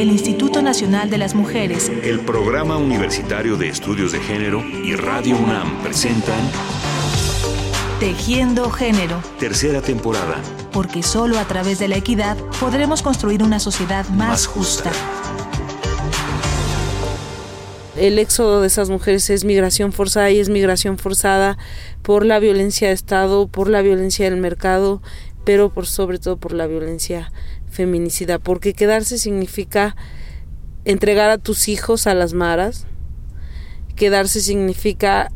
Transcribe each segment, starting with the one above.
el Instituto Nacional de las Mujeres, el Programa Universitario de Estudios de Género y Radio UNAM presentan Tejiendo Género. Tercera temporada. Porque solo a través de la equidad podremos construir una sociedad más, justa. El éxodo de esas mujeres es migración forzada y es migración forzada por la violencia de Estado, por la violencia del mercado, pero por sobre todo por la violencia feminicida, porque quedarse significa entregar a tus hijos a las maras, quedarse significa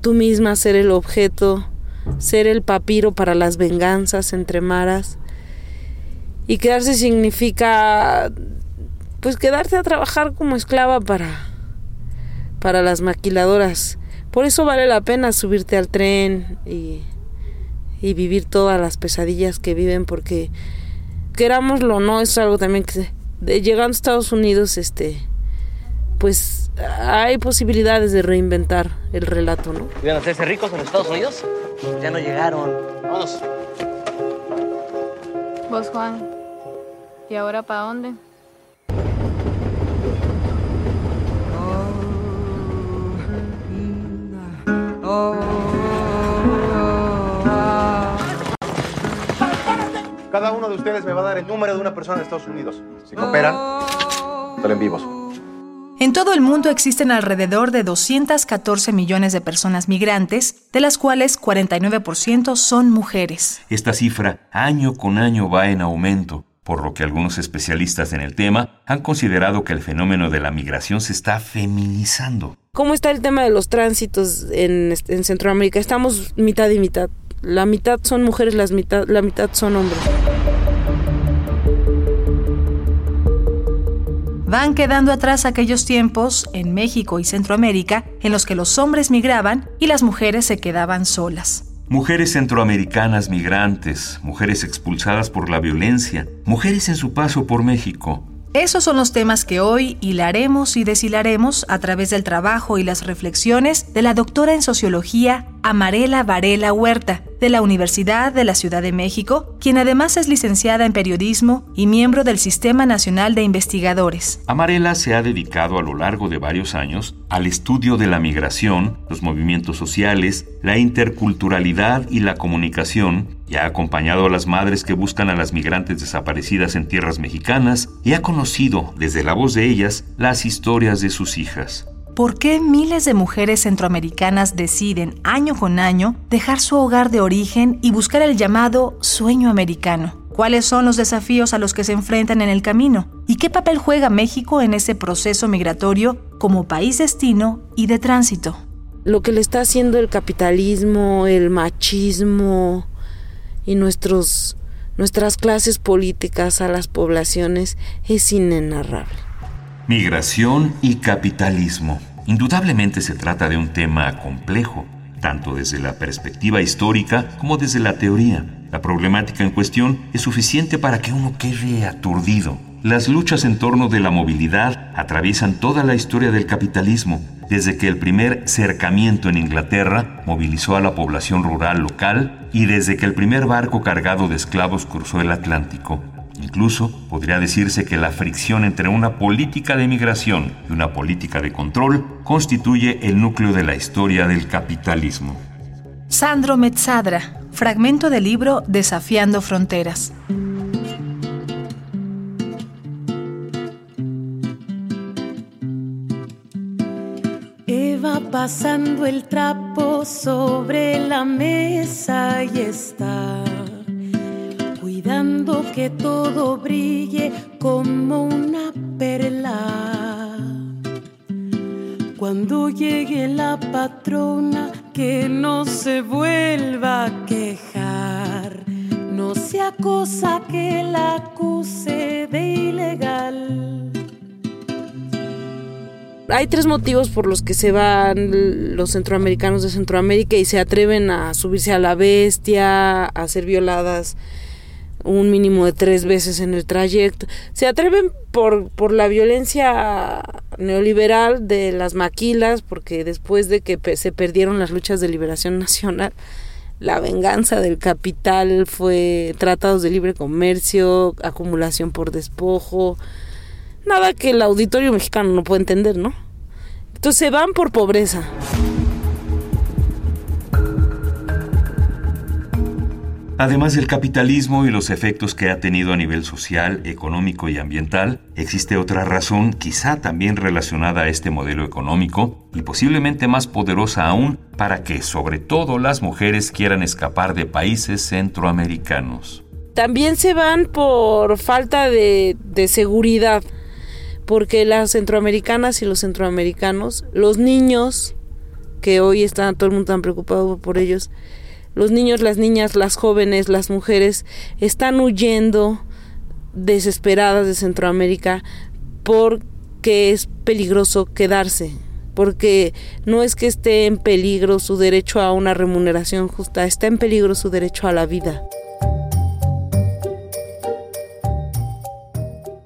tú misma ser el objeto, ser el papiro para las venganzas entre maras, y quedarse significa pues quedarte a trabajar como esclava para para las maquiladoras. Por eso vale la pena subirte al tren y, y vivir todas las pesadillas que viven porque querámoslo o no, es algo también que de, llegando a Estados Unidos, este, pues hay posibilidades de reinventar el relato, ¿no? ¿Iban a hacerse ricos en Estados Unidos? Ya no llegaron. Vamos. Vos, Juan, ¿y ahora para dónde? Cada uno de ustedes me va a dar el número de una persona de Estados Unidos. Si cooperan, salen vivos. En todo el mundo existen alrededor de 214 millones de personas migrantes, de las cuales 49% son mujeres. Esta cifra año con año va en aumento, por lo que algunos especialistas en el tema han considerado que el fenómeno de la migración se está feminizando. ¿Cómo está el tema de los tránsitos en, en Centroamérica? Estamos mitad y mitad. La mitad son mujeres, las mitad, la mitad son hombres. Van quedando atrás aquellos tiempos en México y Centroamérica en los que los hombres migraban y las mujeres se quedaban solas. Mujeres centroamericanas migrantes, mujeres expulsadas por la violencia, mujeres en su paso por México, esos son los temas que hoy hilaremos y deshilaremos a través del trabajo y las reflexiones de la doctora en sociología Amarela Varela Huerta, de la Universidad de la Ciudad de México, quien además es licenciada en periodismo y miembro del Sistema Nacional de Investigadores. Amarela se ha dedicado a lo largo de varios años al estudio de la migración, los movimientos sociales, la interculturalidad y la comunicación, y ha acompañado a las madres que buscan a las migrantes desaparecidas en tierras mexicanas y ha conocido, desde la voz de ellas, las historias de sus hijas. ¿Por qué miles de mujeres centroamericanas deciden año con año dejar su hogar de origen y buscar el llamado sueño americano? ¿Cuáles son los desafíos a los que se enfrentan en el camino? ¿Y qué papel juega México en ese proceso migratorio como país destino y de tránsito? Lo que le está haciendo el capitalismo, el machismo y nuestros, nuestras clases políticas a las poblaciones es inenarrable. Migración y capitalismo. Indudablemente se trata de un tema complejo, tanto desde la perspectiva histórica como desde la teoría. La problemática en cuestión es suficiente para que uno quede aturdido. Las luchas en torno de la movilidad atraviesan toda la historia del capitalismo, desde que el primer cercamiento en Inglaterra movilizó a la población rural local y desde que el primer barco cargado de esclavos cruzó el Atlántico. Incluso podría decirse que la fricción entre una política de migración y una política de control constituye el núcleo de la historia del capitalismo. Sandro Metzadra, fragmento del libro Desafiando Fronteras. Eva pasando el trapo sobre la mesa y está cuidando que todo brille como una perla. Cuando llegue la patrona, que no se vuelva a quejar, no sea cosa que la acuse de ilegal. Hay tres motivos por los que se van los centroamericanos de Centroamérica y se atreven a subirse a la bestia, a ser violadas un mínimo de tres veces en el trayecto. Se atreven por, por la violencia neoliberal de las maquilas, porque después de que se perdieron las luchas de liberación nacional, la venganza del capital fue tratados de libre comercio, acumulación por despojo, nada que el auditorio mexicano no puede entender, ¿no? Entonces se van por pobreza. Además del capitalismo y los efectos que ha tenido a nivel social, económico y ambiental, existe otra razón, quizá también relacionada a este modelo económico y posiblemente más poderosa aún, para que sobre todo las mujeres quieran escapar de países centroamericanos. También se van por falta de, seguridad, porque las centroamericanas y los centroamericanos, los niños, que hoy están todo el mundo tan preocupado por ellos, los niños, las niñas, las jóvenes, las mujeres están huyendo desesperadas de Centroamérica porque es peligroso quedarse, porque no es que esté en peligro su derecho a una remuneración justa, está en peligro su derecho a la vida.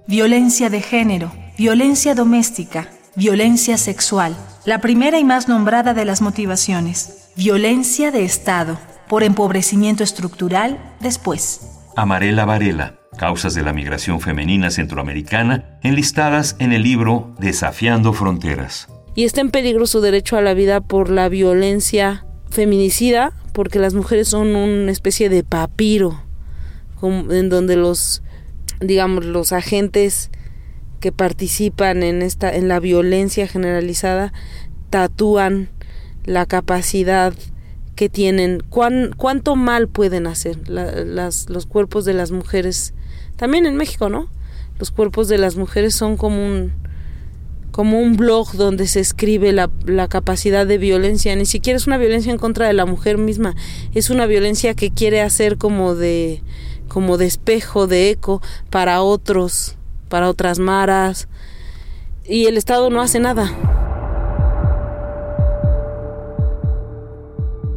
Violencia de género, violencia doméstica, violencia sexual, la primera y más nombrada de las motivaciones, violencia de Estado, por empobrecimiento estructural después. Amarela Varela, Causas de la Migración Femenina Centroamericana, enlistadas en el libro Desafiando Fronteras. Y está en peligro su derecho a la vida por la violencia feminicida, porque las mujeres son una especie de papiro, en donde los, digamos, los agentes que participan en esta, en la violencia generalizada, tatúan la capacidad que tienen, cuán, cuánto mal pueden hacer las, los cuerpos de las mujeres, también en México, ¿no? Los cuerpos de las mujeres son como un, como un blog donde se escribe la, la, capacidad de violencia, ni siquiera es una violencia en contra de la mujer misma, es una violencia que quiere hacer como de, como de espejo, de eco para otros, para otras maras, y el Estado no hace nada.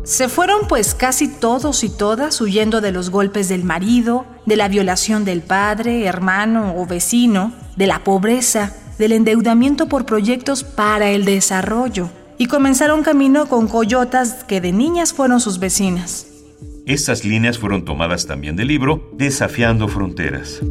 Se fueron pues casi todos y todas huyendo de los golpes del marido, de la violación del padre, hermano o vecino, de la pobreza, del endeudamiento por proyectos para el desarrollo, y comenzaron camino con coyotas que de niñas fueron sus vecinas. Estas líneas fueron tomadas también del libro Desafiando Fronteras.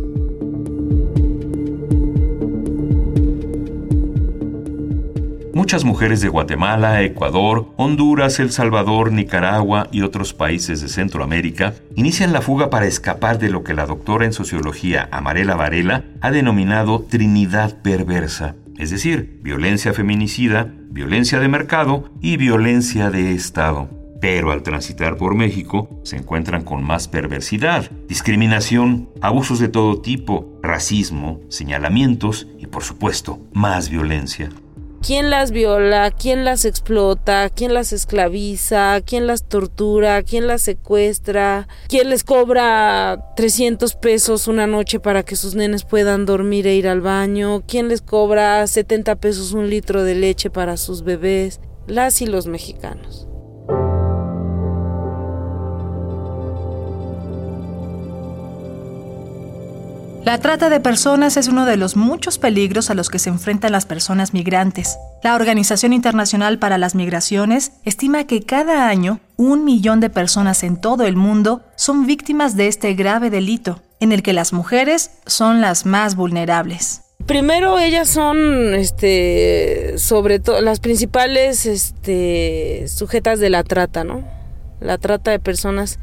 Muchas mujeres de Guatemala, Ecuador, Honduras, El Salvador, Nicaragua y otros países de Centroamérica inician la fuga para escapar de lo que la doctora en sociología Amarela Varela ha denominado Trinidad perversa, es decir, violencia feminicida, violencia de mercado y violencia de Estado. Pero al transitar por México se encuentran con más perversidad, discriminación, abusos de todo tipo, racismo, señalamientos y por supuesto más violencia quién las viola, quién las explota, quién las esclaviza, quién las tortura, quién las secuestra, quién les cobra 300 pesos una noche para que sus nenes puedan dormir e ir al baño, quién les cobra 70 pesos un litro de leche para sus bebés, las y los mexicanos. La trata de personas es uno de los muchos peligros a los que se enfrentan las personas migrantes. La Organización Internacional para las Migraciones estima que cada año un millón de personas en todo el mundo son víctimas de este grave delito, en el que las mujeres son las más vulnerables. Primero ellas son este sobre todo las principales este, sujetas de la trata, ¿no? La trata de personas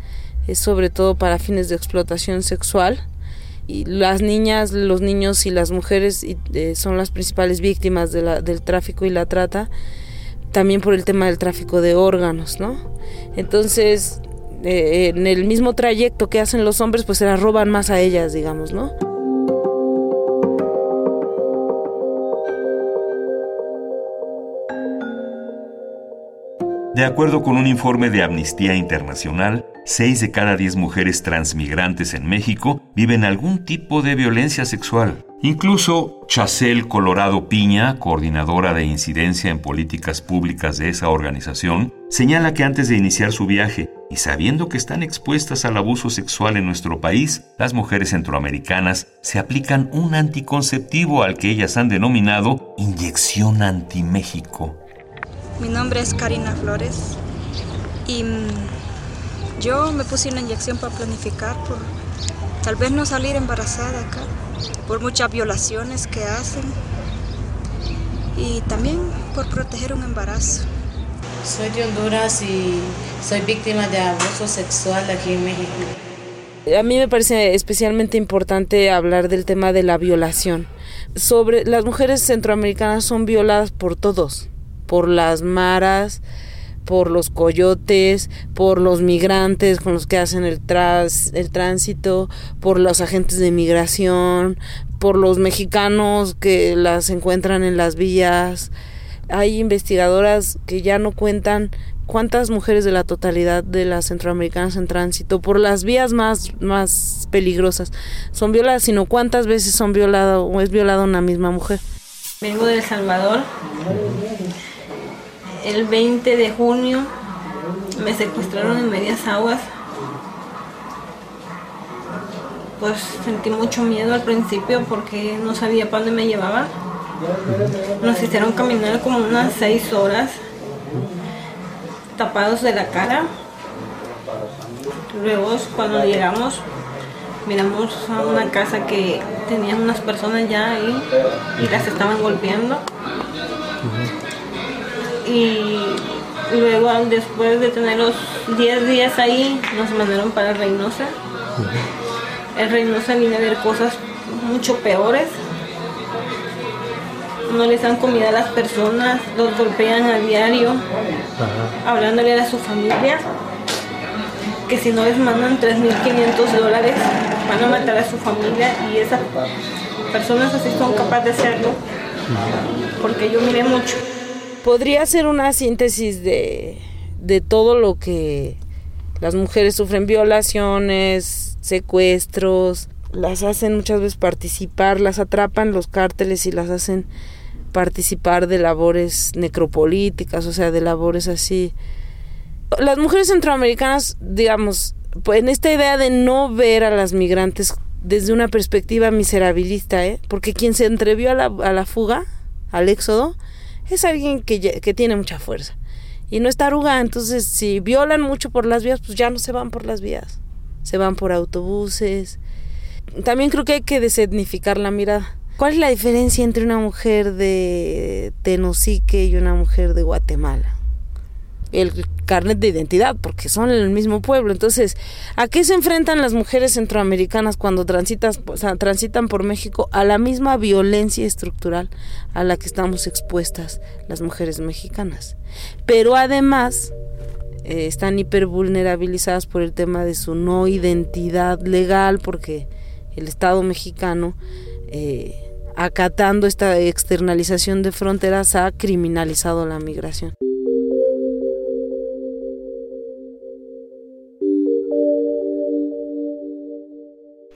es sobre todo para fines de explotación sexual y las niñas, los niños y las mujeres eh, son las principales víctimas del tráfico y la trata, también por el tema del tráfico de órganos, ¿no? Entonces, eh, en el mismo trayecto que hacen los hombres, pues se las roban más a ellas, digamos, ¿no? De acuerdo con un informe de Amnistía Internacional, 6 de cada 10 mujeres transmigrantes en México viven algún tipo de violencia sexual. Incluso Chacel Colorado Piña, coordinadora de incidencia en políticas públicas de esa organización, señala que antes de iniciar su viaje y sabiendo que están expuestas al abuso sexual en nuestro país, las mujeres centroamericanas se aplican un anticonceptivo al que ellas han denominado inyección anti-México. Mi nombre es Karina Flores y mm, yo me puse una inyección para planificar por tal vez no salir embarazada acá. por muchas violaciones que hacen y también por proteger un embarazo. Soy de Honduras y soy víctima de abuso sexual aquí en México. A mí me parece especialmente importante hablar del tema de la violación. Sobre las mujeres centroamericanas son violadas por todos, por las maras, por los coyotes, por los migrantes con los que hacen el, tras, el tránsito, por los agentes de migración, por los mexicanos que las encuentran en las vías. Hay investigadoras que ya no cuentan cuántas mujeres de la totalidad de las centroamericanas en tránsito por las vías más, más peligrosas son violadas, sino cuántas veces son violadas o es violada una misma mujer. Vengo de El Salvador el 20 de junio me secuestraron en medias aguas. Pues sentí mucho miedo al principio porque no sabía para dónde me llevaba. Nos hicieron caminar como unas seis horas tapados de la cara. Luego cuando llegamos miramos a una casa que tenían unas personas ya ahí y las estaban golpeando y luego después de tener los 10 días ahí nos mandaron para Reynosa. En Reynosa vine a ver cosas mucho peores. No les dan comida a las personas, los golpean a diario, hablándole a su familia, que si no les mandan 3.500 dólares van a matar a su familia y esas personas así son capaces de hacerlo, porque yo miré mucho podría ser una síntesis de, de todo lo que las mujeres sufren, violaciones, secuestros, las hacen muchas veces participar, las atrapan los cárteles y las hacen participar de labores necropolíticas, o sea, de labores así. Las mujeres centroamericanas, digamos, en esta idea de no ver a las migrantes desde una perspectiva miserabilista, ¿eh? porque quien se entrevió a la, a la fuga, al éxodo, es alguien que, que tiene mucha fuerza y no está arrugada. Entonces, si violan mucho por las vías, pues ya no se van por las vías, se van por autobuses. También creo que hay que desetnificar la mirada. ¿Cuál es la diferencia entre una mujer de Tenosique y una mujer de Guatemala? el carnet de identidad, porque son el mismo pueblo. Entonces, ¿a qué se enfrentan las mujeres centroamericanas cuando transitas, transitan por México? A la misma violencia estructural a la que estamos expuestas las mujeres mexicanas. Pero además, eh, están hipervulnerabilizadas por el tema de su no identidad legal, porque el Estado mexicano, eh, acatando esta externalización de fronteras, ha criminalizado la migración.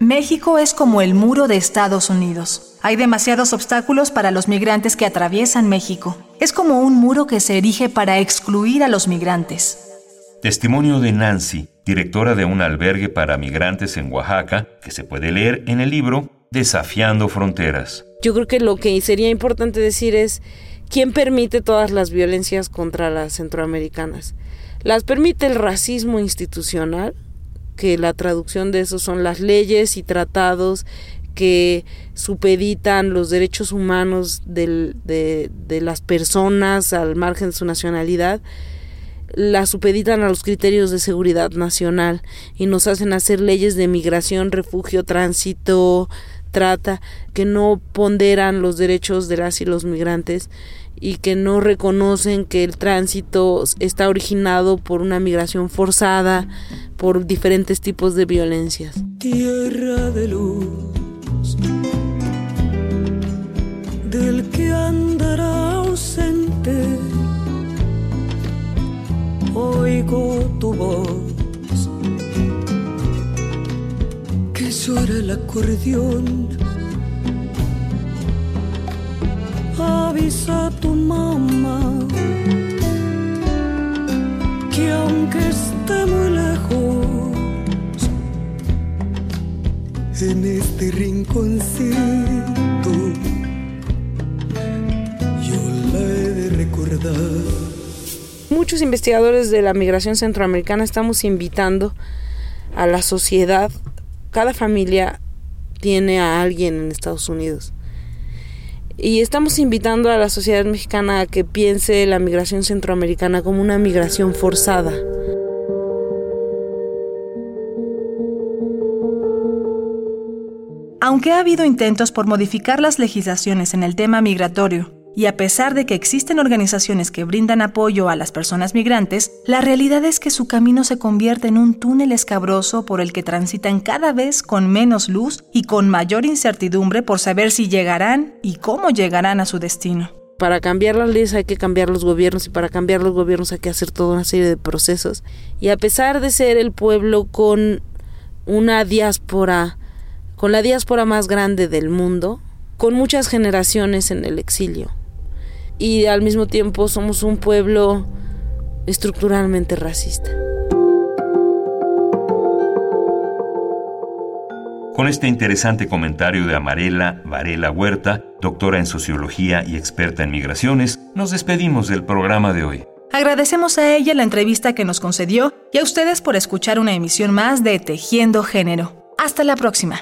México es como el muro de Estados Unidos. Hay demasiados obstáculos para los migrantes que atraviesan México. Es como un muro que se erige para excluir a los migrantes. Testimonio de Nancy, directora de un albergue para migrantes en Oaxaca, que se puede leer en el libro Desafiando Fronteras. Yo creo que lo que sería importante decir es quién permite todas las violencias contra las centroamericanas. Las permite el racismo institucional, que la traducción de eso son las leyes y tratados que supeditan los derechos humanos de, de las personas al margen de su nacionalidad, la supeditan a los criterios de seguridad nacional y nos hacen hacer leyes de migración, refugio, tránsito, trata, que no ponderan los derechos de las y los migrantes y que no reconocen que el tránsito está originado por una migración forzada, por diferentes tipos de violencias. Tierra de luz, del que andará ausente, oigo tu voz, que el acordeón avisa a tu mamá que aunque esté muy lejos, en este rinconcito yo la he de recordar. Muchos investigadores de la migración centroamericana estamos invitando a la sociedad, cada familia tiene a alguien en Estados Unidos. Y estamos invitando a la sociedad mexicana a que piense la migración centroamericana como una migración forzada. Aunque ha habido intentos por modificar las legislaciones en el tema migratorio, y a pesar de que existen organizaciones que brindan apoyo a las personas migrantes, la realidad es que su camino se convierte en un túnel escabroso por el que transitan cada vez con menos luz y con mayor incertidumbre por saber si llegarán y cómo llegarán a su destino. Para cambiar las leyes hay que cambiar los gobiernos y para cambiar los gobiernos hay que hacer toda una serie de procesos. Y a pesar de ser el pueblo con una diáspora, con la diáspora más grande del mundo, con muchas generaciones en el exilio, y al mismo tiempo somos un pueblo estructuralmente racista. Con este interesante comentario de Amarela Varela Huerta, doctora en sociología y experta en migraciones, nos despedimos del programa de hoy. Agradecemos a ella la entrevista que nos concedió y a ustedes por escuchar una emisión más de Tejiendo Género. Hasta la próxima.